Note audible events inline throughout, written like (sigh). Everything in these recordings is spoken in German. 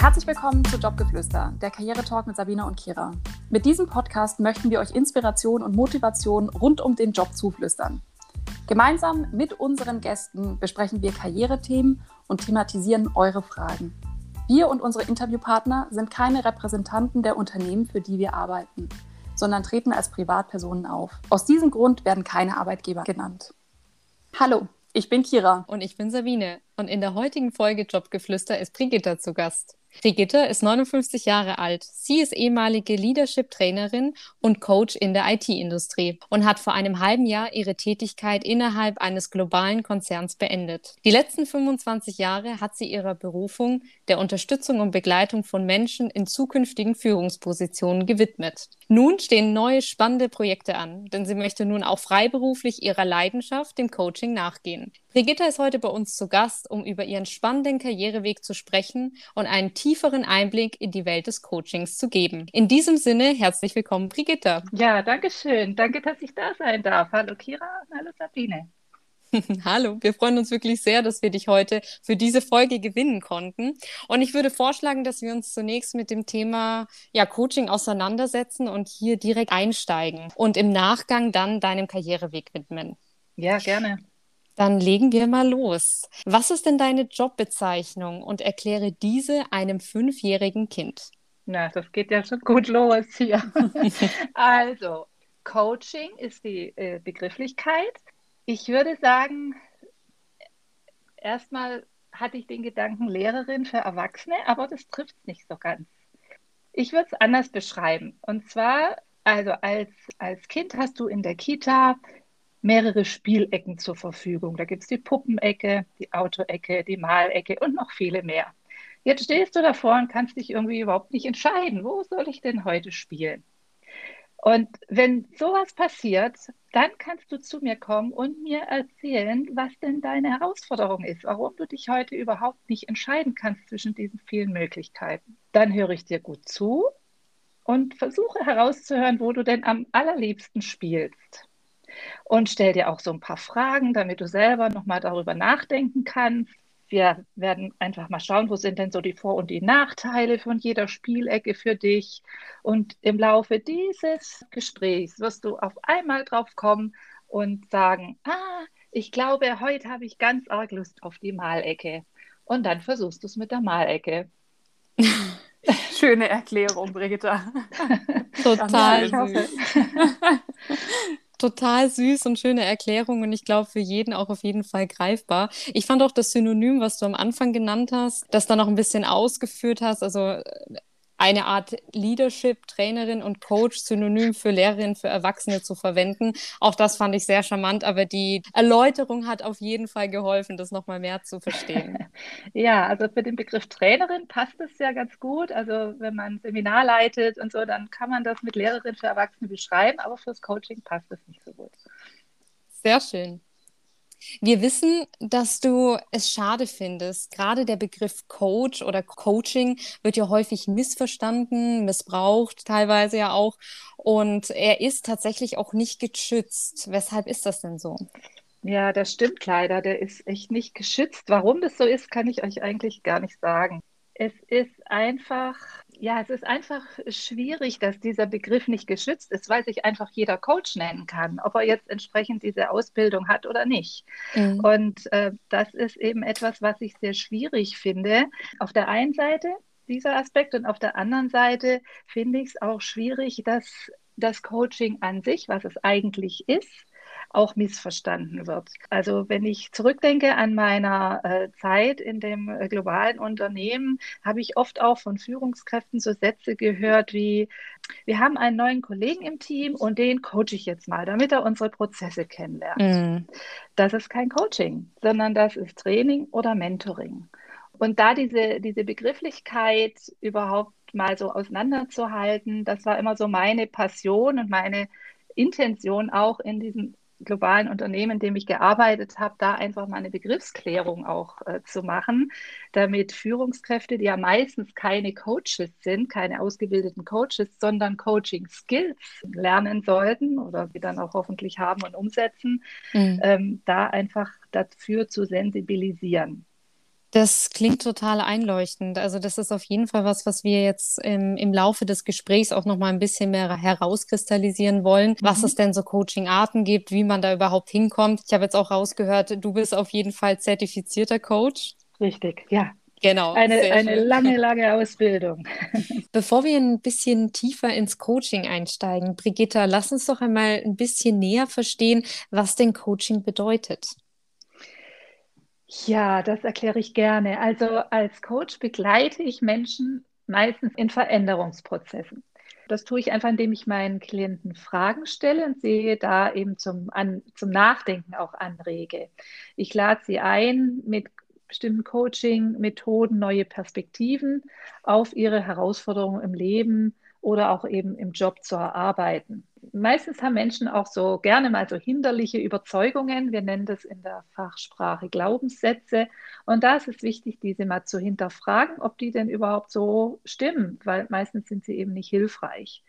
Herzlich willkommen zu Jobgeflüster, der Karrieretalk mit Sabine und Kira. Mit diesem Podcast möchten wir euch Inspiration und Motivation rund um den Job zuflüstern. Gemeinsam mit unseren Gästen besprechen wir Karrierethemen und thematisieren eure Fragen. Wir und unsere Interviewpartner sind keine Repräsentanten der Unternehmen, für die wir arbeiten, sondern treten als Privatpersonen auf. Aus diesem Grund werden keine Arbeitgeber genannt. Hallo, ich bin Kira. Und ich bin Sabine. Und in der heutigen Folge Jobgeflüster ist Brigitta zu Gast. Brigitte ist 59 Jahre alt. Sie ist ehemalige Leadership-Trainerin und Coach in der IT-Industrie und hat vor einem halben Jahr ihre Tätigkeit innerhalb eines globalen Konzerns beendet. Die letzten 25 Jahre hat sie ihrer Berufung der Unterstützung und Begleitung von Menschen in zukünftigen Führungspositionen gewidmet. Nun stehen neue spannende Projekte an, denn sie möchte nun auch freiberuflich ihrer Leidenschaft, dem Coaching, nachgehen. Brigitta ist heute bei uns zu Gast, um über ihren spannenden Karriereweg zu sprechen und einen tieferen Einblick in die Welt des Coachings zu geben. In diesem Sinne, herzlich willkommen, Brigitta. Ja, danke schön. Danke, dass ich da sein darf. Hallo Kira und hallo Sabine. (laughs) Hallo, wir freuen uns wirklich sehr, dass wir dich heute für diese Folge gewinnen konnten. Und ich würde vorschlagen, dass wir uns zunächst mit dem Thema ja, Coaching auseinandersetzen und hier direkt einsteigen und im Nachgang dann deinem Karriereweg widmen. Ja, gerne. Dann legen wir mal los. Was ist denn deine Jobbezeichnung und erkläre diese einem fünfjährigen Kind? Na, das geht ja schon gut los hier. (laughs) also, Coaching ist die äh, Begrifflichkeit. Ich würde sagen, erstmal hatte ich den Gedanken Lehrerin für Erwachsene, aber das trifft es nicht so ganz. Ich würde es anders beschreiben. Und zwar, also als, als Kind hast du in der Kita mehrere Spielecken zur Verfügung. Da gibt es die Puppenecke, die Autoecke, die Malecke und noch viele mehr. Jetzt stehst du davor und kannst dich irgendwie überhaupt nicht entscheiden, wo soll ich denn heute spielen? Und wenn sowas passiert, dann kannst du zu mir kommen und mir erzählen, was denn deine Herausforderung ist, warum du dich heute überhaupt nicht entscheiden kannst zwischen diesen vielen Möglichkeiten. Dann höre ich dir gut zu und versuche herauszuhören, wo du denn am allerliebsten spielst und stell dir auch so ein paar Fragen, damit du selber nochmal darüber nachdenken kannst. Wir werden einfach mal schauen, wo sind denn so die Vor- und die Nachteile von jeder Spielecke für dich. Und im Laufe dieses Gesprächs wirst du auf einmal drauf kommen und sagen, ah, ich glaube, heute habe ich ganz arg Lust auf die Malecke. Und dann versuchst du es mit der Malecke. (laughs) Schöne Erklärung, Brigitta. (laughs) Total süß. (laughs) total süß und schöne Erklärung und ich glaube für jeden auch auf jeden Fall greifbar. Ich fand auch das Synonym, was du am Anfang genannt hast, das da noch ein bisschen ausgeführt hast, also äh, eine Art Leadership, Trainerin und Coach, Synonym für Lehrerin für Erwachsene zu verwenden. Auch das fand ich sehr charmant, aber die Erläuterung hat auf jeden Fall geholfen, das nochmal mehr zu verstehen. (laughs) Ja, also für den Begriff Trainerin passt es ja ganz gut. Also wenn man Seminar leitet und so, dann kann man das mit Lehrerin für Erwachsene beschreiben, aber fürs Coaching passt es nicht so gut. Sehr schön. Wir wissen, dass du es schade findest. Gerade der Begriff Coach oder Coaching wird ja häufig missverstanden, missbraucht, teilweise ja auch. Und er ist tatsächlich auch nicht geschützt. Weshalb ist das denn so? Ja, das stimmt leider. Der ist echt nicht geschützt. Warum das so ist, kann ich euch eigentlich gar nicht sagen. Es ist einfach ja, es ist einfach schwierig, dass dieser Begriff nicht geschützt ist, weil sich einfach jeder Coach nennen kann, ob er jetzt entsprechend diese Ausbildung hat oder nicht. Mhm. Und äh, das ist eben etwas, was ich sehr schwierig finde. Auf der einen Seite dieser Aspekt und auf der anderen Seite finde ich es auch schwierig, dass das Coaching an sich, was es eigentlich ist, auch missverstanden wird. Also wenn ich zurückdenke an meiner äh, Zeit in dem äh, globalen Unternehmen, habe ich oft auch von Führungskräften so Sätze gehört wie, wir haben einen neuen Kollegen im Team und den coache ich jetzt mal, damit er unsere Prozesse kennenlernt. Mhm. Das ist kein Coaching, sondern das ist Training oder Mentoring. Und da diese, diese Begrifflichkeit überhaupt mal so auseinanderzuhalten, das war immer so meine Passion und meine Intention auch in diesem globalen Unternehmen, in dem ich gearbeitet habe, da einfach mal eine Begriffsklärung auch äh, zu machen, damit Führungskräfte, die ja meistens keine Coaches sind, keine ausgebildeten Coaches, sondern Coaching Skills lernen sollten oder die dann auch hoffentlich haben und umsetzen, mhm. ähm, da einfach dafür zu sensibilisieren. Das klingt total einleuchtend. Also das ist auf jeden Fall was, was wir jetzt im, im Laufe des Gesprächs auch noch mal ein bisschen mehr herauskristallisieren wollen, mhm. was es denn so Coaching-Arten gibt, wie man da überhaupt hinkommt. Ich habe jetzt auch rausgehört, du bist auf jeden Fall zertifizierter Coach. Richtig, ja. Genau. Eine, eine lange, (laughs) lange Ausbildung. (laughs) Bevor wir ein bisschen tiefer ins Coaching einsteigen, Brigitta, lass uns doch einmal ein bisschen näher verstehen, was denn Coaching bedeutet. Ja, das erkläre ich gerne. Also als Coach begleite ich Menschen meistens in Veränderungsprozessen. Das tue ich einfach, indem ich meinen Klienten Fragen stelle und sehe da eben zum, an, zum Nachdenken auch anrege. Ich lade sie ein, mit bestimmten Coaching-Methoden neue Perspektiven auf ihre Herausforderungen im Leben oder auch eben im Job zu erarbeiten. Meistens haben Menschen auch so gerne mal so hinderliche Überzeugungen. Wir nennen das in der Fachsprache Glaubenssätze. Und da ist es wichtig, diese mal zu hinterfragen, ob die denn überhaupt so stimmen, weil meistens sind sie eben nicht hilfreich.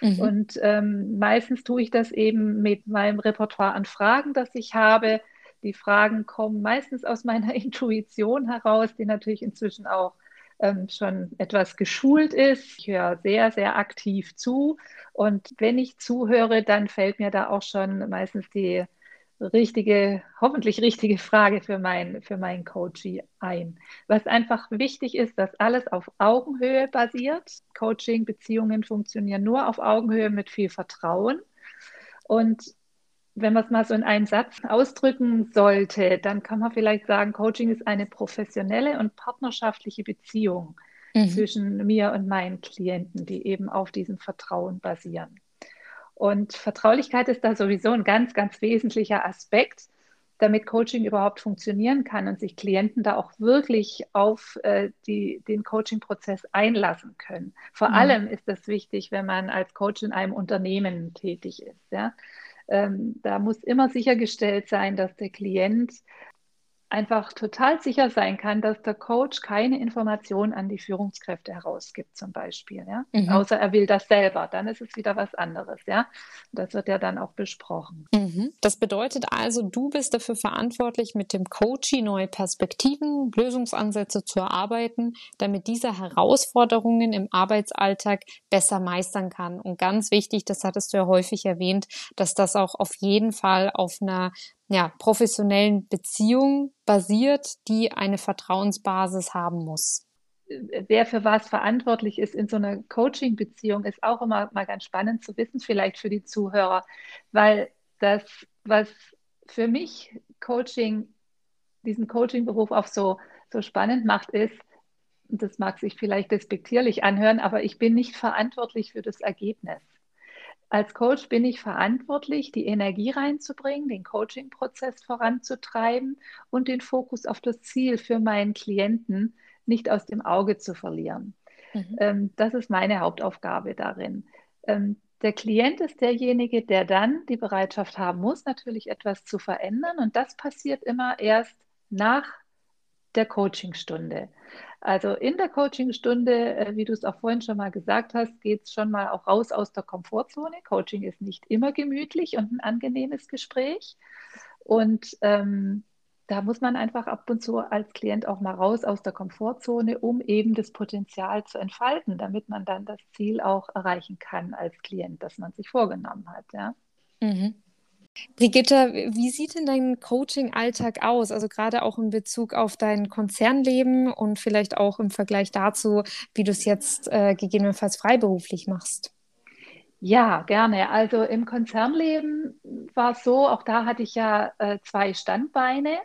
Mhm. Und ähm, meistens tue ich das eben mit meinem Repertoire an Fragen, das ich habe. Die Fragen kommen meistens aus meiner (laughs) Intuition heraus, die natürlich inzwischen auch ähm, schon etwas geschult ist. Ich höre sehr, sehr aktiv zu. Und wenn ich zuhöre, dann fällt mir da auch schon meistens die richtige, hoffentlich richtige Frage für mein, für meinen Coachie ein. Was einfach wichtig ist, dass alles auf Augenhöhe basiert. Coaching, Beziehungen funktionieren nur auf Augenhöhe mit viel Vertrauen. Und wenn man es mal so in einem Satz ausdrücken sollte, dann kann man vielleicht sagen, Coaching ist eine professionelle und partnerschaftliche Beziehung mhm. zwischen mir und meinen Klienten, die eben auf diesem Vertrauen basieren. Und Vertraulichkeit ist da sowieso ein ganz, ganz wesentlicher Aspekt, damit Coaching überhaupt funktionieren kann und sich Klienten da auch wirklich auf äh, die, den Coaching-Prozess einlassen können. Vor mhm. allem ist das wichtig, wenn man als Coach in einem Unternehmen tätig ist. Ja? Ähm, da muss immer sichergestellt sein, dass der Klient einfach total sicher sein kann, dass der Coach keine Informationen an die Führungskräfte herausgibt, zum Beispiel. Ja? Mhm. Außer er will das selber, dann ist es wieder was anderes. Ja? Das wird ja dann auch besprochen. Mhm. Das bedeutet also, du bist dafür verantwortlich, mit dem Coachie neue Perspektiven, Lösungsansätze zu erarbeiten, damit dieser Herausforderungen im Arbeitsalltag besser meistern kann. Und ganz wichtig, das hattest du ja häufig erwähnt, dass das auch auf jeden Fall auf einer ja, professionellen Beziehung basiert, die eine Vertrauensbasis haben muss. Wer für was verantwortlich ist in so einer Coaching-Beziehung, ist auch immer mal ganz spannend zu wissen, vielleicht für die Zuhörer, weil das, was für mich Coaching, diesen Coaching-Beruf auch so, so spannend macht, ist, das mag sich vielleicht despektierlich anhören, aber ich bin nicht verantwortlich für das Ergebnis. Als Coach bin ich verantwortlich, die Energie reinzubringen, den Coaching-Prozess voranzutreiben und den Fokus auf das Ziel für meinen Klienten nicht aus dem Auge zu verlieren. Mhm. Ähm, das ist meine Hauptaufgabe darin. Ähm, der Klient ist derjenige, der dann die Bereitschaft haben muss, natürlich etwas zu verändern. Und das passiert immer erst nach der Coachingstunde. Also in der Coachingstunde, äh, wie du es auch vorhin schon mal gesagt hast, geht es schon mal auch raus aus der Komfortzone. Coaching ist nicht immer gemütlich und ein angenehmes Gespräch. Und ähm, da muss man einfach ab und zu als Klient auch mal raus aus der Komfortzone, um eben das Potenzial zu entfalten, damit man dann das Ziel auch erreichen kann als Klient, das man sich vorgenommen hat. Ja. Mhm. Brigitte, wie sieht denn dein Coaching-Alltag aus? Also gerade auch in Bezug auf dein Konzernleben und vielleicht auch im Vergleich dazu, wie du es jetzt äh, gegebenenfalls freiberuflich machst. Ja, gerne. Also im Konzernleben war es so, auch da hatte ich ja äh, zwei Standbeine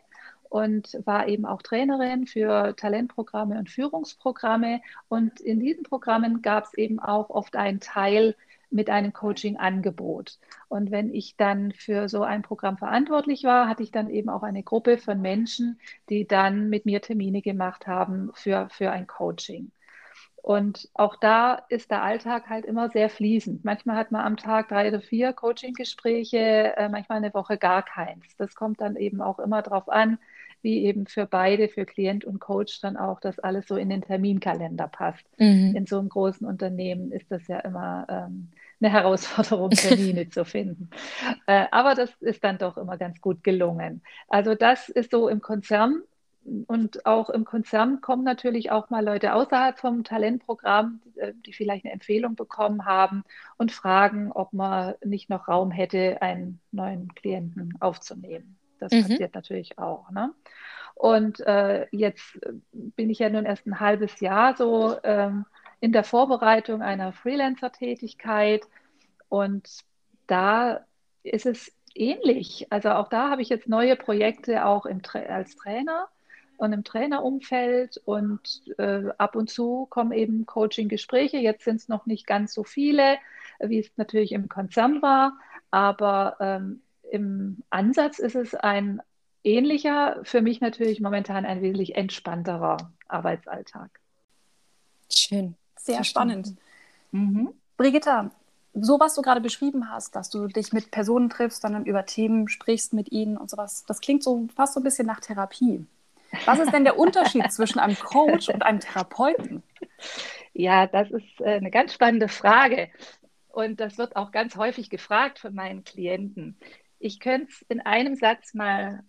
und war eben auch Trainerin für Talentprogramme und Führungsprogramme. Und in diesen Programmen gab es eben auch oft einen Teil, mit einem Coaching-Angebot. Und wenn ich dann für so ein Programm verantwortlich war, hatte ich dann eben auch eine Gruppe von Menschen, die dann mit mir Termine gemacht haben für, für ein Coaching. Und auch da ist der Alltag halt immer sehr fließend. Manchmal hat man am Tag drei oder vier Coaching-Gespräche, äh, manchmal eine Woche gar keins. Das kommt dann eben auch immer darauf an, wie eben für beide, für Klient und Coach, dann auch, dass alles so in den Terminkalender passt. Mhm. In so einem großen Unternehmen ist das ja immer ähm, eine Herausforderung, (laughs) Termine zu finden. Äh, aber das ist dann doch immer ganz gut gelungen. Also das ist so im Konzern und auch im Konzern kommen natürlich auch mal Leute außerhalb vom Talentprogramm, äh, die vielleicht eine Empfehlung bekommen haben und fragen, ob man nicht noch Raum hätte, einen neuen Klienten aufzunehmen. Das mhm. passiert natürlich auch. Ne? Und äh, jetzt bin ich ja nun erst ein halbes Jahr so ähm, in der Vorbereitung einer Freelancer-Tätigkeit und da ist es ähnlich. Also auch da habe ich jetzt neue Projekte auch im, als Trainer und im Trainerumfeld und äh, ab und zu kommen eben Coaching-Gespräche. Jetzt sind es noch nicht ganz so viele, wie es natürlich im Konzern war, aber ähm, im Ansatz ist es ein ähnlicher, für mich natürlich momentan ein wesentlich entspannterer Arbeitsalltag. Schön. Sehr Verstanden. spannend. Mhm. Brigitta, so was du gerade beschrieben hast, dass du dich mit Personen triffst, dann über Themen sprichst mit ihnen und sowas, das klingt so fast so ein bisschen nach Therapie. Was ist denn der Unterschied (laughs) zwischen einem Coach und einem Therapeuten? Ja, das ist äh, eine ganz spannende Frage. Und das wird auch ganz häufig gefragt von meinen Klienten. Ich könnte es in einem Satz mal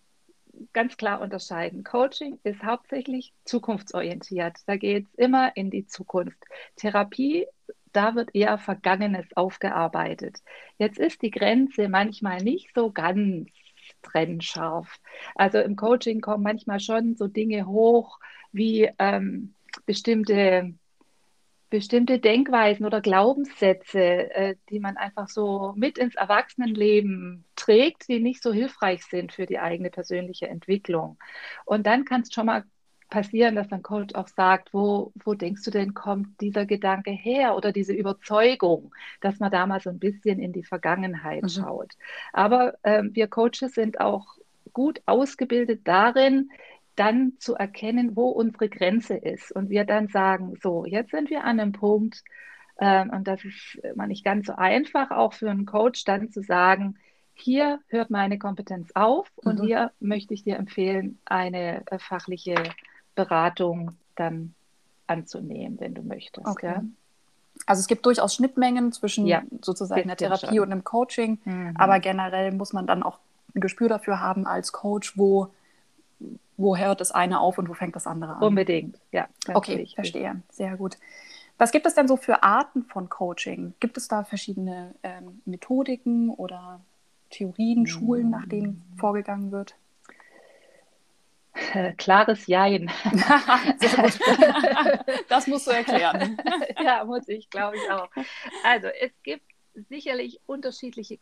ganz klar unterscheiden. Coaching ist hauptsächlich zukunftsorientiert. Da geht es immer in die Zukunft. Therapie, da wird eher Vergangenes aufgearbeitet. Jetzt ist die Grenze manchmal nicht so ganz trennscharf. Also im Coaching kommen manchmal schon so Dinge hoch wie ähm, bestimmte, bestimmte Denkweisen oder Glaubenssätze, äh, die man einfach so mit ins Erwachsenenleben trägt, die nicht so hilfreich sind für die eigene persönliche Entwicklung. Und dann kann es schon mal passieren, dass ein Coach auch sagt, wo, wo denkst du denn, kommt dieser Gedanke her oder diese Überzeugung, dass man da mal so ein bisschen in die Vergangenheit mhm. schaut. Aber äh, wir Coaches sind auch gut ausgebildet darin, dann zu erkennen, wo unsere Grenze ist. Und wir dann sagen, so, jetzt sind wir an einem Punkt, äh, und das ist immer nicht ganz so einfach, auch für einen Coach dann zu sagen, hier hört meine Kompetenz auf und mhm. hier möchte ich dir empfehlen, eine äh, fachliche Beratung dann anzunehmen, wenn du möchtest. Okay. Ja? Also es gibt durchaus Schnittmengen zwischen ja, sozusagen der Therapie schon. und dem Coaching, mhm. aber generell muss man dann auch ein Gespür dafür haben als Coach, wo, wo hört das eine auf und wo fängt das andere an. Unbedingt, ja. Okay, wichtig. verstehe. Sehr gut. Was gibt es denn so für Arten von Coaching? Gibt es da verschiedene ähm, Methodiken oder Theorien, Schulen, nach denen vorgegangen wird? Äh, klares Jein. (laughs) (laughs) das musst du erklären. ja, muss ich, glaube ich auch. Also es gibt sicherlich unterschiedliche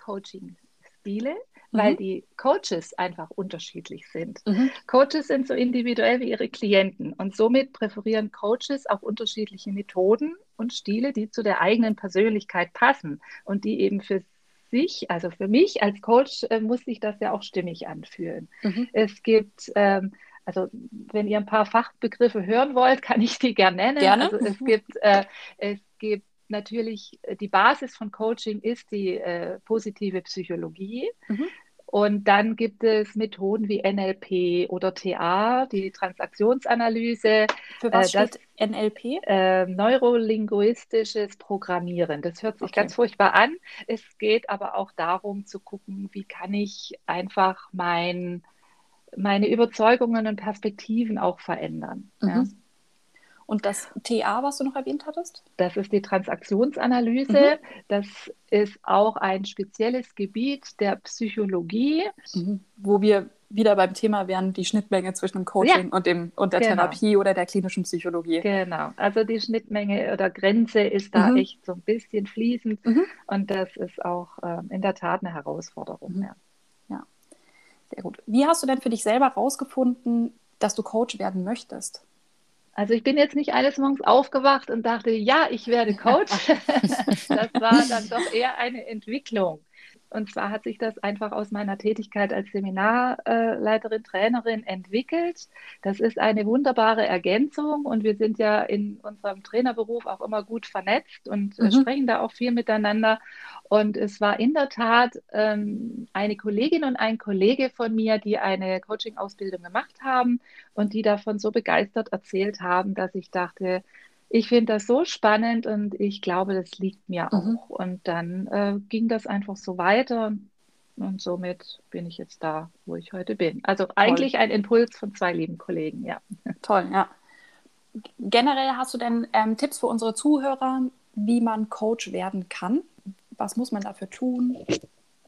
Coaching-Stile, weil mhm. die Coaches einfach unterschiedlich sind. Mhm. Coaches sind so individuell wie ihre Klienten und somit präferieren Coaches auch unterschiedliche Methoden und Stile, die zu der eigenen Persönlichkeit passen und die eben für sich, also für mich als Coach, äh, muss sich das ja auch stimmig anfühlen. Mhm. Es gibt, ähm, also wenn ihr ein paar Fachbegriffe hören wollt, kann ich die gerne nennen. Gerne. Also es gibt, äh, es gibt natürlich, äh, die Basis von Coaching ist die äh, positive Psychologie. Mhm. Und dann gibt es Methoden wie NLP oder TA, die Transaktionsanalyse. Für was äh, das, steht NLP? Äh, neurolinguistisches Programmieren. Das hört sich okay. ganz furchtbar an. Es geht aber auch darum zu gucken, wie kann ich einfach mein, meine Überzeugungen und Perspektiven auch verändern. Mhm. Ja. Und das TA, was du noch erwähnt hattest? Das ist die Transaktionsanalyse. Mhm. Das ist auch ein spezielles Gebiet der Psychologie. Mhm. Wo wir wieder beim Thema wären, die Schnittmenge zwischen dem Coaching ja. und, dem, und der genau. Therapie oder der klinischen Psychologie. Genau, also die Schnittmenge oder Grenze ist da mhm. echt so ein bisschen fließend mhm. und das ist auch äh, in der Tat eine Herausforderung. Mhm. Ja. ja, sehr gut. Wie hast du denn für dich selber herausgefunden, dass du Coach werden möchtest? Also ich bin jetzt nicht eines Morgens aufgewacht und dachte, ja, ich werde Coach. (laughs) das war dann doch eher eine Entwicklung. Und zwar hat sich das einfach aus meiner Tätigkeit als Seminarleiterin, Trainerin entwickelt. Das ist eine wunderbare Ergänzung und wir sind ja in unserem Trainerberuf auch immer gut vernetzt und äh, mhm. sprechen da auch viel miteinander. Und es war in der Tat ähm, eine Kollegin und ein Kollege von mir, die eine Coaching-Ausbildung gemacht haben und die davon so begeistert erzählt haben, dass ich dachte, ich finde das so spannend und ich glaube, das liegt mir mhm. auch. Und dann äh, ging das einfach so weiter. Und somit bin ich jetzt da, wo ich heute bin. Also eigentlich ein Impuls von zwei lieben Kollegen, ja. (laughs) Toll, ja. Generell hast du denn ähm, Tipps für unsere Zuhörer, wie man Coach werden kann? Was muss man dafür tun?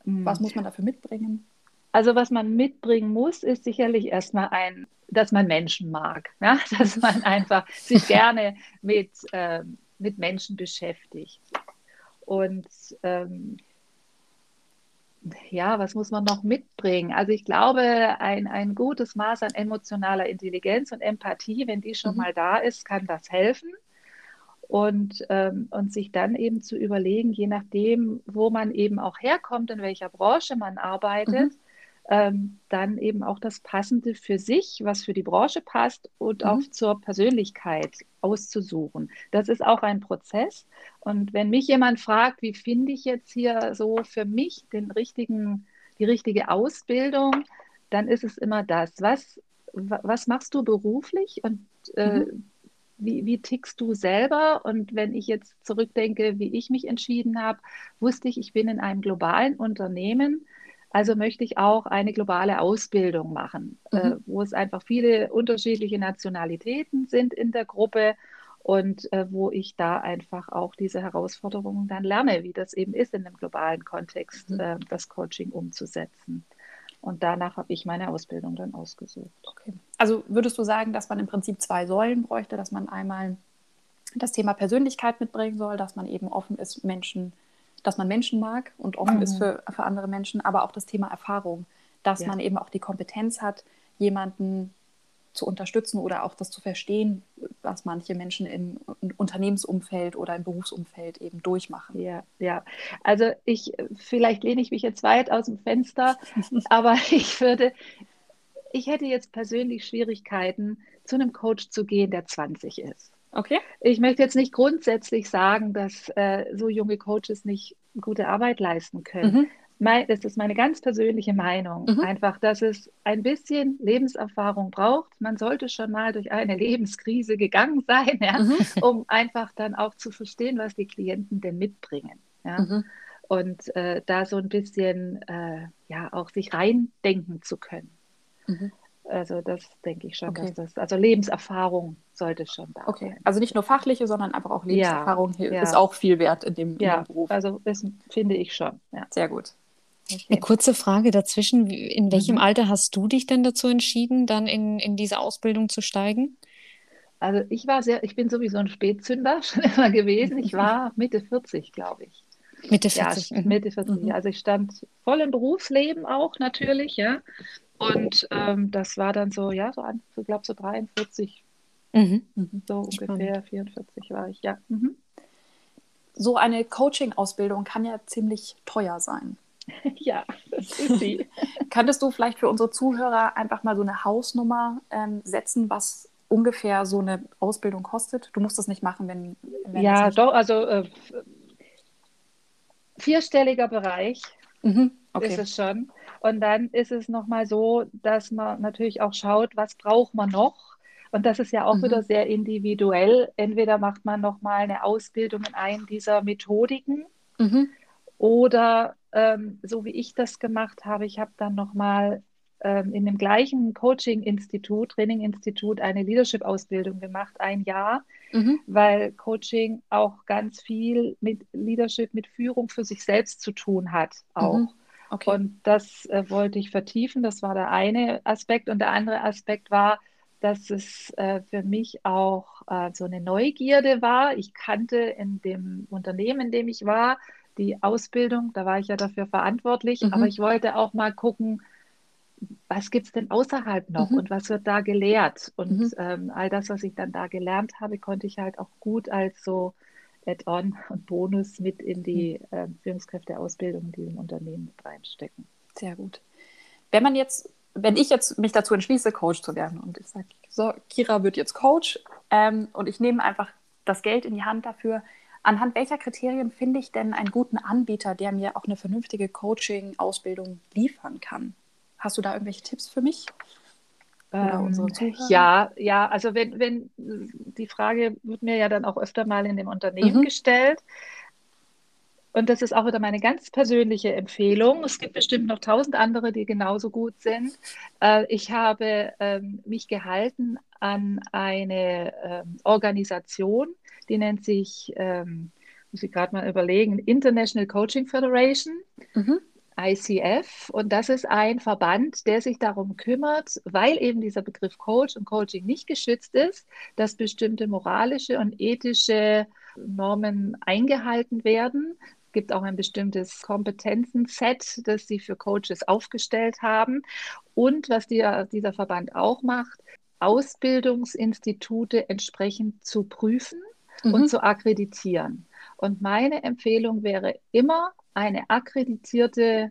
Mhm. Was muss man dafür mitbringen? Also was man mitbringen muss, ist sicherlich erstmal ein, dass man Menschen mag, ja? (laughs) dass man einfach sich (laughs) gerne mit, äh, mit Menschen beschäftigt. Und ähm, ja, was muss man noch mitbringen? Also ich glaube, ein, ein gutes Maß an emotionaler Intelligenz und Empathie, wenn die schon mhm. mal da ist, kann das helfen. Und, ähm, und sich dann eben zu überlegen, je nachdem, wo man eben auch herkommt, in welcher Branche man arbeitet, mhm ähm, dann eben auch das Passende für sich, was für die Branche passt und mhm. auch zur Persönlichkeit auszusuchen. Das ist auch ein Prozess. Und wenn mich jemand fragt, wie finde ich jetzt hier so für mich den richtigen, die richtige Ausbildung, dann ist es immer das. Was, was machst du beruflich und äh, mhm. wie, wie tickst du selber? Und wenn ich jetzt zurückdenke, wie ich mich entschieden habe, wusste ich, ich bin in einem globalen Unternehmen also möchte ich auch eine globale Ausbildung machen, mhm. äh, wo es einfach viele unterschiedliche Nationalitäten sind in der Gruppe und äh, wo ich da einfach auch diese Herausforderungen dann lerne, wie das eben ist in einem globalen Kontext, mhm. äh, das Coaching umzusetzen. Und danach habe ich meine Ausbildung dann ausgesucht. Okay. Also würdest du sagen, dass man im Prinzip zwei Säulen bräuchte, dass man einmal das Thema Persönlichkeit mitbringen soll, dass man eben offen ist, Menschen dass man Menschen mag und offen mhm. ist für, für andere Menschen, aber auch das Thema Erfahrung, dass ja. man eben auch die Kompetenz hat, jemanden zu unterstützen oder auch das zu verstehen, was manche Menschen im Unternehmensumfeld oder im Berufsumfeld eben durchmachen. Ja, ja. Also ich, vielleicht lehne ich mich jetzt weit aus dem Fenster, (laughs) aber ich würde, ich hätte jetzt persönlich Schwierigkeiten, zu einem Coach zu gehen, der 20 ist. Okay. Ich möchte jetzt nicht grundsätzlich sagen, dass äh, so junge Coaches nicht gute Arbeit leisten können. Mhm. Mein, das ist meine ganz persönliche Meinung. Mhm. Einfach, dass es ein bisschen Lebenserfahrung braucht. Man sollte schon mal durch eine (laughs) Lebenskrise gegangen sein, ja, mhm. um einfach dann auch zu verstehen, was die Klienten denn mitbringen. Ja. Mhm. Und äh, da so ein bisschen äh, ja auch sich reindenken zu können. Also das denke ich schon, okay. dass das, also Lebenserfahrung sollte schon da okay. sein. Also nicht nur fachliche, sondern einfach auch Lebenserfahrung ja, ist ja. auch viel wert in dem, ja, in dem Beruf. Also das finde ich schon. Ja. Sehr gut. Okay. Eine kurze Frage dazwischen. In welchem mhm. Alter hast du dich denn dazu entschieden, dann in, in diese Ausbildung zu steigen? Also ich war sehr, ich bin sowieso ein Spätzünder (laughs) schon immer gewesen. Ich war (laughs) Mitte 40, glaube ich. Mitte 40. Ja, Mitte 40. Mhm. Also ich stand voll im Berufsleben auch natürlich, ja. Und ähm, das war dann so, ja, so, ich glaube so 43, mhm. mhm. so ungefähr 44 war ich, ja. Mhm. So eine Coaching-Ausbildung kann ja ziemlich teuer sein. (laughs) ja, das ist sie. (laughs) Könntest du vielleicht für unsere Zuhörer einfach mal so eine Hausnummer ähm, setzen, was ungefähr so eine Ausbildung kostet? Du musst das nicht machen, wenn. wenn ja, doch, also äh, vierstelliger Bereich. Mhm. Okay. Ist es schon. Und dann ist es nochmal so, dass man natürlich auch schaut, was braucht man noch. Und das ist ja auch mhm. wieder sehr individuell. Entweder macht man nochmal eine Ausbildung in einem dieser Methodiken mhm. oder ähm, so wie ich das gemacht habe, ich habe dann nochmal ähm, in dem gleichen Coaching-Institut, Training-Institut, eine Leadership-Ausbildung gemacht, ein Jahr, mhm. weil Coaching auch ganz viel mit Leadership, mit Führung für sich selbst zu tun hat, auch. Mhm. Okay. Und das äh, wollte ich vertiefen. Das war der eine Aspekt. Und der andere Aspekt war, dass es äh, für mich auch äh, so eine Neugierde war. Ich kannte in dem Unternehmen, in dem ich war, die Ausbildung, da war ich ja dafür verantwortlich, mhm. aber ich wollte auch mal gucken, was gibt es denn außerhalb noch mhm. und was wird da gelehrt? Und mhm. ähm, all das, was ich dann da gelernt habe, konnte ich halt auch gut als so Add-on und Bonus mit in die äh, Führungskräfteausbildung in diesem Unternehmen reinstecken. Sehr gut. Wenn man jetzt, wenn ich jetzt mich dazu entschließe, Coach zu werden und ich sage, so, Kira wird jetzt Coach ähm, und ich nehme einfach das Geld in die Hand dafür, anhand welcher Kriterien finde ich denn einen guten Anbieter, der mir auch eine vernünftige Coaching-Ausbildung liefern kann? Hast du da irgendwelche Tipps für mich? Ähm, ja, ja, also wenn, wenn die Frage wird mir ja dann auch öfter mal in dem Unternehmen mhm. gestellt. Und das ist auch wieder meine ganz persönliche Empfehlung. Es gibt bestimmt noch tausend andere, die genauso gut sind. Äh, ich habe ähm, mich gehalten an eine ähm, Organisation, die nennt sich, ähm, muss ich gerade mal überlegen, International Coaching Federation. Mhm. ICF und das ist ein Verband, der sich darum kümmert, weil eben dieser Begriff Coach und Coaching nicht geschützt ist, dass bestimmte moralische und ethische Normen eingehalten werden. Es gibt auch ein bestimmtes Kompetenzenset, das sie für Coaches aufgestellt haben. Und was die, dieser Verband auch macht, Ausbildungsinstitute entsprechend zu prüfen mhm. und zu akkreditieren. Und meine Empfehlung wäre immer, eine akkreditierte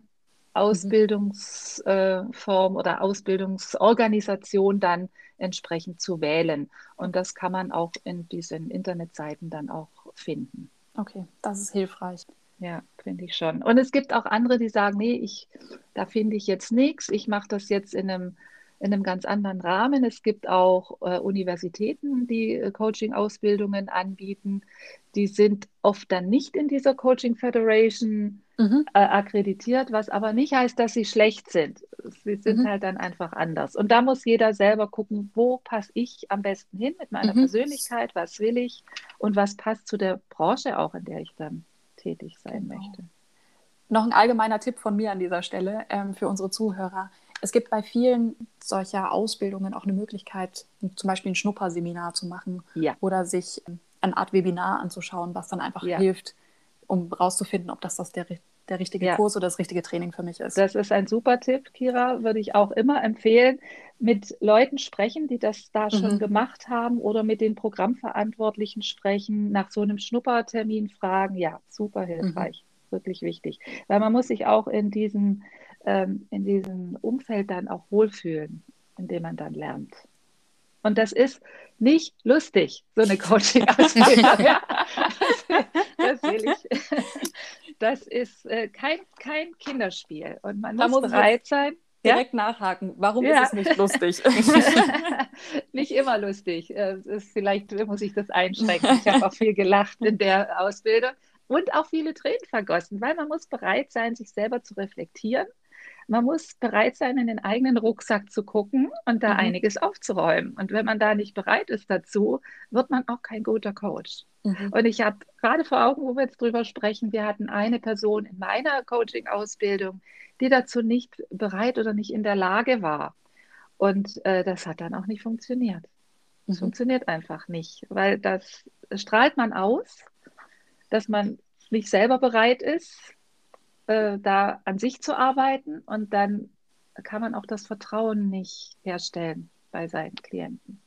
Ausbildungsform oder Ausbildungsorganisation dann entsprechend zu wählen. Und das kann man auch in diesen Internetseiten dann auch finden. Okay, das ist hilfreich. Ja, finde ich schon. Und es gibt auch andere, die sagen, nee, ich, da finde ich jetzt nichts, ich mache das jetzt in einem in einem ganz anderen Rahmen. Es gibt auch äh, Universitäten, die äh, Coaching-Ausbildungen anbieten. Die sind oft dann nicht in dieser Coaching Federation mhm. äh, akkreditiert, was aber nicht heißt, dass sie schlecht sind. Sie sind mhm. halt dann einfach anders. Und da muss jeder selber gucken, wo passe ich am besten hin mit meiner mhm. Persönlichkeit, was will ich und was passt zu der Branche auch, in der ich dann tätig sein genau. möchte. Noch ein allgemeiner Tipp von mir an dieser Stelle ähm, für unsere Zuhörer. Es gibt bei vielen solcher Ausbildungen auch eine Möglichkeit, zum Beispiel ein Schnupperseminar zu machen ja. oder sich eine Art Webinar anzuschauen, was dann einfach ja. hilft, um herauszufinden, ob das, das der, der richtige ja. Kurs oder das richtige Training für mich ist. Das ist ein super Tipp, Kira, würde ich auch immer empfehlen. Mit Leuten sprechen, die das da schon mhm. gemacht haben oder mit den Programmverantwortlichen sprechen, nach so einem Schnuppertermin fragen. Ja, super hilfreich, mhm. wirklich wichtig. Weil man muss sich auch in diesem, ähm, in diesem Umfeld dann auch wohlfühlen, in dem man dann lernt. Und das ist nicht lustig, so eine Coaching-Ausbildung. ja, (laughs) das, das, ich. Das ist äh, kein, kein Kinderspiel. Und man da muss, bereit sein. Direkt ja? nachhaken. Warum ja. ist es nicht lustig? (laughs) nicht immer lustig. Äh, ist, vielleicht muss ich das einschränken. Ich habe auch viel gelacht in der Ausbildung und auch viele Tränen vergossen, weil man muss bereit sein, sich selber zu reflektieren man muss bereit sein, in den eigenen Rucksack zu gucken und da mhm. einiges aufzuräumen. Und wenn man da nicht bereit ist dazu, wird man auch kein guter Coach. Mhm. Und ich habe gerade vor Augen, wo wir jetzt drüber sprechen, wir hatten eine Person in meiner Coaching-Ausbildung, die dazu nicht bereit oder nicht in der Lage war. Und äh, das hat dann auch nicht funktioniert. Es mhm. funktioniert einfach nicht, weil das strahlt man aus, dass man nicht selber bereit ist, äh, da an sich zu arbeiten und dann kann man auch das Vertrauen nicht herstellen bei seinen Klienten.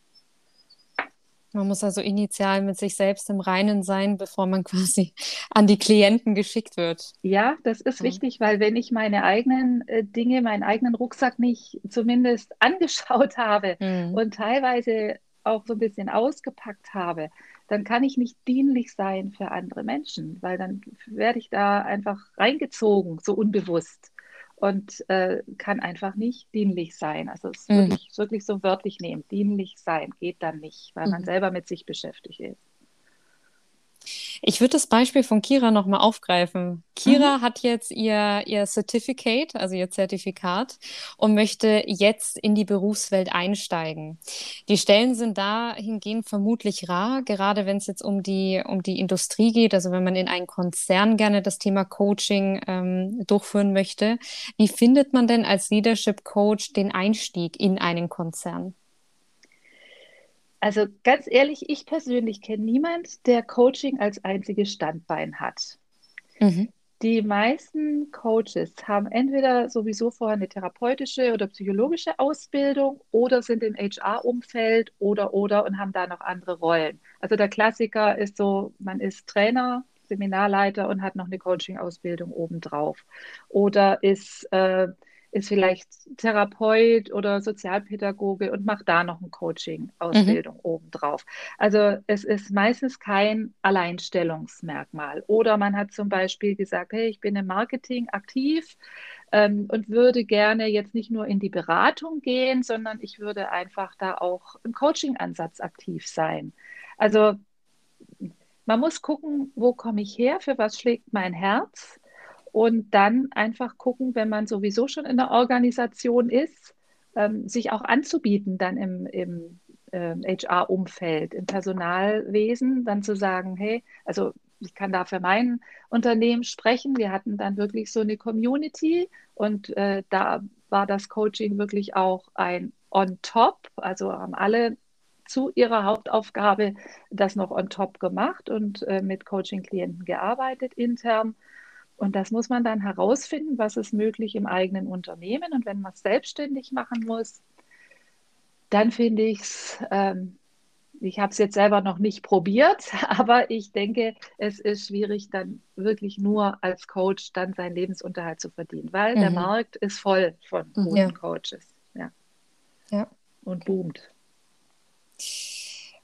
Man muss also initial mit sich selbst im Reinen sein, bevor man (laughs) quasi an die Klienten geschickt wird. Ja, das ist ja. wichtig, weil wenn ich meine eigenen äh, Dinge, meinen eigenen Rucksack nicht zumindest (laughs) angeschaut habe mhm. und teilweise auch so ein bisschen ausgepackt habe, dann kann ich nicht dienlich sein für andere Menschen, weil dann werde ich da einfach reingezogen, so unbewusst und äh, kann einfach nicht dienlich sein. Also es mhm. würde ich wirklich so wörtlich nehmen. Dienlich sein geht dann nicht, weil mhm. man selber mit sich beschäftigt ist. Ich würde das Beispiel von Kira nochmal aufgreifen. Kira mhm. hat jetzt ihr, ihr Certificate, also ihr Zertifikat, und möchte jetzt in die Berufswelt einsteigen. Die Stellen sind dahingehend vermutlich rar, gerade wenn es jetzt um die, um die Industrie geht, also wenn man in einen Konzern gerne das Thema Coaching ähm, durchführen möchte. Wie findet man denn als Leadership Coach den Einstieg in einen Konzern? Also ganz ehrlich, ich persönlich kenne niemand, der Coaching als einziges Standbein hat. Mhm. Die meisten Coaches haben entweder sowieso vorher eine therapeutische oder psychologische Ausbildung oder sind im HR-Umfeld oder oder und haben da noch andere Rollen. Also der Klassiker ist so, man ist Trainer, Seminarleiter und hat noch eine Coaching-Ausbildung obendrauf. Oder ist äh, ist vielleicht Therapeut oder Sozialpädagoge und macht da noch eine Coaching-Ausbildung mhm. obendrauf. Also es ist meistens kein Alleinstellungsmerkmal. Oder man hat zum Beispiel gesagt, hey, ich bin im Marketing aktiv ähm, und würde gerne jetzt nicht nur in die Beratung gehen, sondern ich würde einfach da auch im Coaching-Ansatz aktiv sein. Also man muss gucken, wo komme ich her, für was schlägt mein Herz und dann einfach gucken, wenn man sowieso schon in der Organisation ist, ähm, sich auch anzubieten dann im, im äh, HR-Umfeld, im Personalwesen, dann zu sagen, hey, also ich kann da für mein Unternehmen sprechen. Wir hatten dann wirklich so eine Community und äh, da war das Coaching wirklich auch ein On-Top. Also haben alle zu ihrer Hauptaufgabe das noch on top gemacht und äh, mit Coaching-Klienten gearbeitet intern. Und das muss man dann herausfinden, was ist möglich im eigenen Unternehmen. Und wenn man es selbstständig machen muss, dann finde ich es, ähm, ich habe es jetzt selber noch nicht probiert, (laughs) aber ich denke, es ist schwierig, dann wirklich nur als Coach dann seinen Lebensunterhalt zu verdienen, weil mhm. der Markt ist voll von guten ja. Coaches. Ja. ja. Und boomt.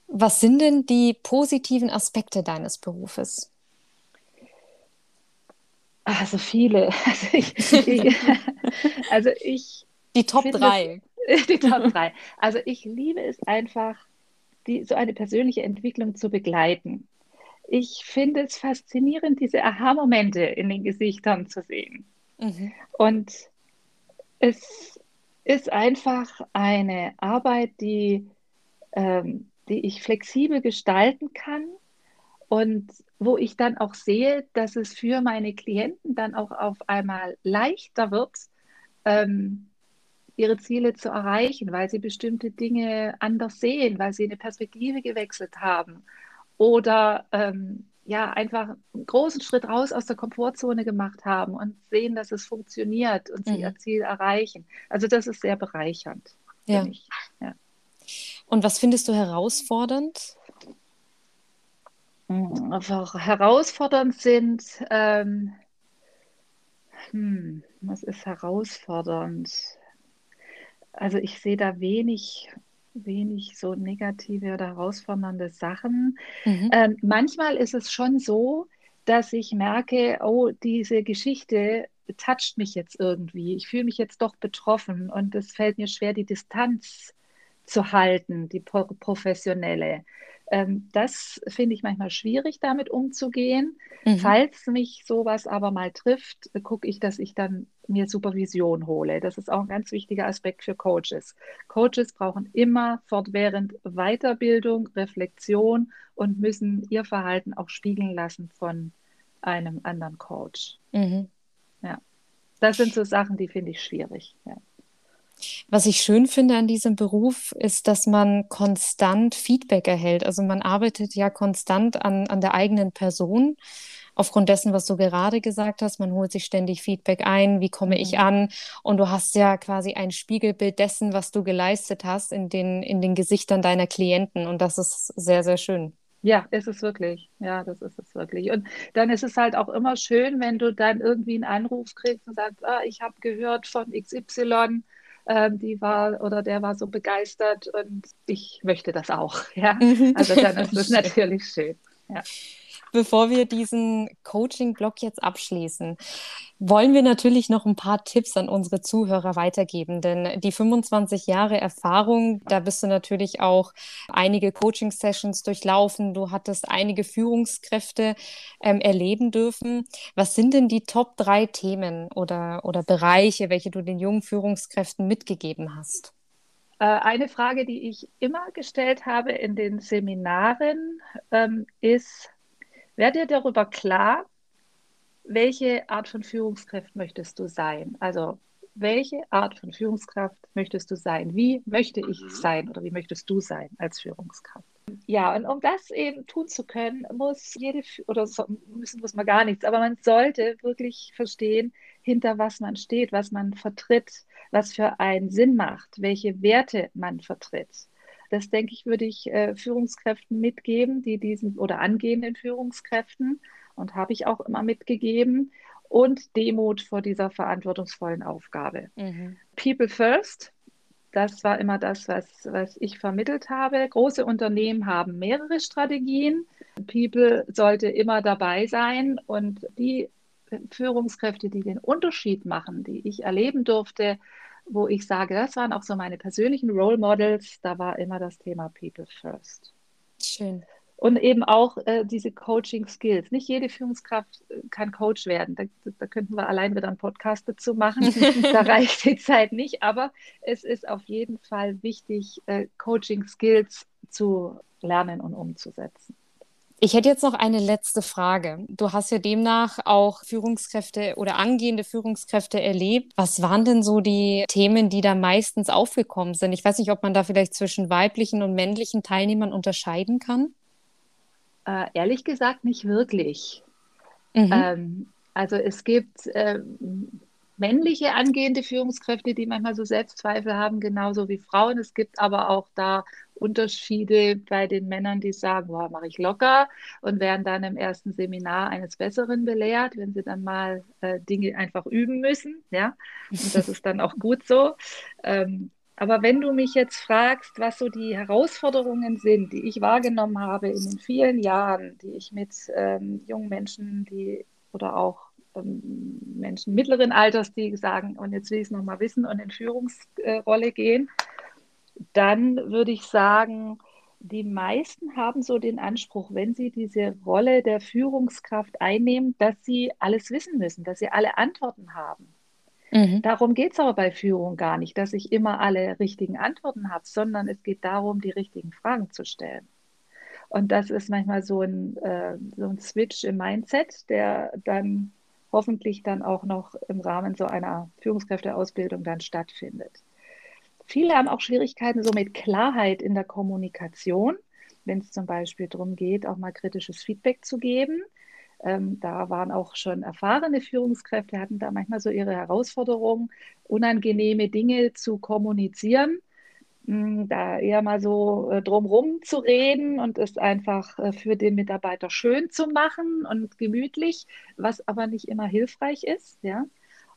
Was sind denn die positiven Aspekte deines Berufes? Also viele. (laughs) Also ich, ich, (laughs) also ich die Top drei. (laughs) die Top drei. Also ich liebe es einfach, die, so eine persönliche Entwicklung zu begleiten. Ich finde es faszinierend, diese Aha-Momente in den Gesichtern zu sehen. Mhm. Und es ist einfach eine Arbeit, die ähm, die ich flexibel gestalten kann und wo ich dann auch sehe, dass es für meine Klienten dann auch auf einmal leichter wird, ähm, ihre Ziele zu erreichen, weil sie bestimmte Dinge anders sehen, weil sie eine Perspektive gewechselt haben oder ähm, ja einfach einen großen Schritt raus aus der Komfortzone gemacht haben und sehen, dass es funktioniert und sie mhm. ihr Ziel erreichen. Also das ist sehr bereichernd ja. Ja. Und was findest du herausfordernd? Einfach herausfordernd sind, ähm, hm, was ist herausfordernd? Also ich sehe da wenig, wenig so negative oder herausfordernde Sachen. Mhm. Ähm, manchmal ist es schon so, dass ich merke, oh, diese Geschichte toucht mich jetzt irgendwie. Ich fühle mich jetzt doch betroffen und es fällt mir schwer, die Distanz zu halten, die professionelle. Ähm, das finde ich manchmal schwierig, damit umzugehen. Mhm. Falls mich sowas aber mal trifft, gucke ich, dass ich dann mir Supervision hole. Das ist auch ein ganz wichtiger Aspekt für Coaches. Coaches brauchen immer fortwährend Weiterbildung, Reflexion und müssen ihr Verhalten auch spiegeln lassen von einem anderen Coach. Mhm. Ja, das sind so Sachen, die finde ich schwierig. Ja. Was ich schön finde an diesem Beruf ist, dass man konstant Feedback erhält. Also man arbeitet ja konstant an, an der eigenen Person. Aufgrund dessen, was du gerade gesagt hast, man holt sich ständig Feedback ein, wie komme ich mhm. an? Und du hast ja quasi ein Spiegelbild dessen, was du geleistet hast in den, in den Gesichtern deiner Klienten. Und das ist sehr, sehr schön. Ja, ist es wirklich. Ja, das ist es wirklich. Und dann ist es halt auch immer schön, wenn du dann irgendwie einen Anruf kriegst und sagst, ah, ich habe gehört von XY, ähm, die war oder der war so begeistert und ich möchte das auch. (laughs) Ja? Mhm. Also dann ist es (laughs) natürlich schön. Ja. Bevor wir diesen Coaching-Blog jetzt abschließen, wollen wir natürlich noch ein paar Tipps an unsere Zuhörer weitergeben. Denn die 25 Jahre Erfahrung, da bist du natürlich auch einige Coaching-Sessions durchlaufen. Du hattest einige Führungskräfte ähm, erleben dürfen. Was sind denn die Top drei Themen oder, oder Bereiche, welche du den jungen Führungskräften mitgegeben hast? Äh, eine Frage, die ich immer gestellt habe in den Seminaren, ähm, ist, Werd dir darüber klar, welche Art von Führungskraft möchtest du sein? Also welche Art von Führungskraft möchtest du sein? Wie möchte ich mhm. sein oder wie möchtest du sein als Führungskraft? Ja, und um das eben tun zu können, muss jede, oder so, müssen muss man gar nichts, aber man sollte wirklich verstehen, hinter was man steht, was man vertritt, was für einen Sinn macht, welche Werte man vertritt. Das denke ich, würde ich äh, Führungskräften mitgeben, die diesen oder angehenden Führungskräften und habe ich auch immer mitgegeben und Demut vor dieser verantwortungsvollen Aufgabe. Mhm. People first, das war immer das, was, was ich vermittelt habe. Große Unternehmen haben mehrere Strategien. People sollte immer dabei sein und die Führungskräfte, die den Unterschied machen, die ich erleben durfte, wo ich sage, das waren auch so meine persönlichen Role Models. Da war immer das Thema People First. Schön. Und eben auch äh, diese Coaching-Skills. Nicht jede Führungskraft äh, kann Coach werden. Da, da, könnten wir allein wieder einen Podcast dazu machen. (laughs) da reicht die Zeit nicht. Aber es ist auf jeden Fall wichtig, äh, Coaching-Skills zu lernen und umzusetzen. Ich hätte jetzt noch eine letzte Frage. Du hast ja demnach auch Führungskräfte oder angehende Führungskräfte erlebt. Was waren denn so die Themen, die da meistens aufgekommen sind? Ich weiß nicht, ob man da vielleicht zwischen weiblichen und männlichen Teilnehmern unterscheiden kann. Äh, ehrlich gesagt nicht wirklich. Mhm. Ähm, also es gibt äh, männliche angehende Führungskräfte, die manchmal so Selbstzweifel haben, genauso wie Frauen. Es gibt aber auch da Unterschiede bei den Männern, die sagen, boah, mache ich locker und werden dann im ersten Seminar eines Besseren belehrt, wenn sie dann mal äh, Dinge einfach üben müssen. Ja, und das ist dann auch gut so. Ähm, aber wenn du mich jetzt fragst, was so die Herausforderungen sind, die ich wahrgenommen habe in den vielen Jahren, die ich mit ähm, jungen Menschen, die oder auch ähm, Menschen mittleren Alters, die sagen, und jetzt will ich es nochmal wissen und in Führungsrolle gehen, dann würde ich sagen, die meisten haben so den Anspruch, wenn sie diese Rolle der Führungskraft einnehmen, dass sie alles wissen müssen, dass sie alle Antworten haben. Mhm. Darum geht es aber bei Führung gar nicht, dass ich immer alle richtigen Antworten habe, sondern es geht darum, die richtigen Fragen zu stellen. Und das ist manchmal so ein, äh, so ein Switch im Mindset, der dann hoffentlich dann auch noch im Rahmen so einer Führungskräfteausbildung dann stattfindet. Viele haben auch Schwierigkeiten so mit Klarheit in der Kommunikation, wenn es zum Beispiel darum geht, auch mal kritisches Feedback zu geben. Ähm, da waren auch schon erfahrene Führungskräfte, hatten da manchmal so ihre Herausforderungen, unangenehme Dinge zu kommunizieren, da eher mal so äh, drumrum zu reden und es einfach äh, für den Mitarbeiter schön zu machen und gemütlich, was aber nicht immer hilfreich ist. Ja?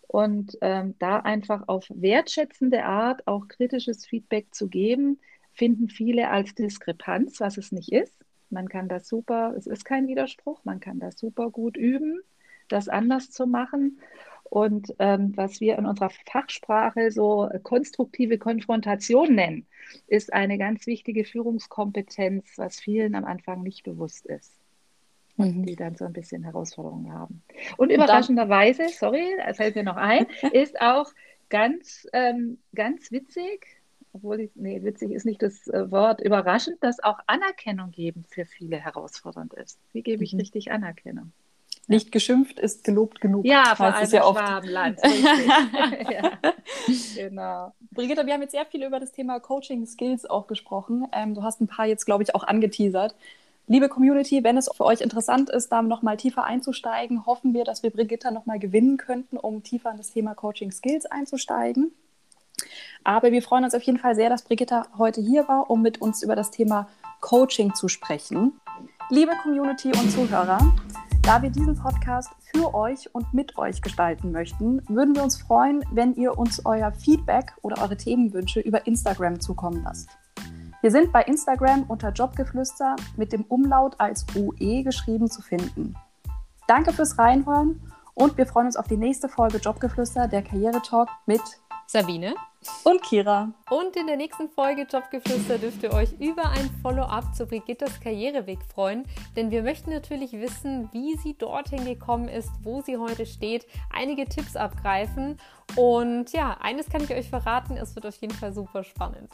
Und ähm, da einfach auf wertschätzende Art auch kritisches Feedback zu geben, finden viele als Diskrepanz, was es nicht ist. Man kann das super, es ist kein Widerspruch, man kann das super gut üben, das anders zu machen. Und ähm, was wir in unserer Fachsprache so konstruktive Konfrontation nennen, ist eine ganz wichtige Führungskompetenz, was vielen am Anfang nicht bewusst ist und mhm. die dann so ein bisschen Herausforderungen haben. Und überraschenderweise, sorry, es fällt mir noch ein, (laughs) ist auch ganz, ähm, ganz witzig, obwohl ich, nee, witzig ist nicht das äh, Wort, überraschend, dass auch Anerkennung geben für viele herausfordernd ist. Wie gebe ich mhm. richtig Anerkennung? Nicht geschimpft ist gelobt genug. Ja, vor allem ja oft. Schwabenland. (laughs) (laughs) ja, genau. Brigitte, wir haben jetzt sehr viel über das Thema Coaching Skills auch gesprochen. Ähm, du hast ein paar jetzt, glaube ich, auch angeteasert. Liebe Community, wenn es für euch interessant ist, da noch mal tiefer einzusteigen, hoffen wir, dass wir Brigitta noch mal gewinnen könnten, um tiefer in das Thema Coaching Skills einzusteigen. Aber wir freuen uns auf jeden Fall sehr, dass Brigitta heute hier war, um mit uns über das Thema Coaching zu sprechen. Liebe Community und Zuhörer, da wir diesen Podcast für euch und mit euch gestalten möchten, würden wir uns freuen, wenn ihr uns euer Feedback oder eure Themenwünsche über Instagram zukommen lasst. Wir sind bei Instagram unter Jobgeflüster mit dem Umlaut als UE geschrieben zu finden. Danke fürs Reinhören und wir freuen uns auf die nächste Folge Jobgeflüster, der Karrieretalk mit Sabine und Kira. Und in der nächsten Folge Jobgeflüster dürft ihr euch über ein Follow-up zu Brigittas Karriereweg freuen, denn wir möchten natürlich wissen, wie sie dorthin gekommen ist, wo sie heute steht, einige Tipps abgreifen und ja, eines kann ich euch verraten, es wird auf jeden Fall super spannend.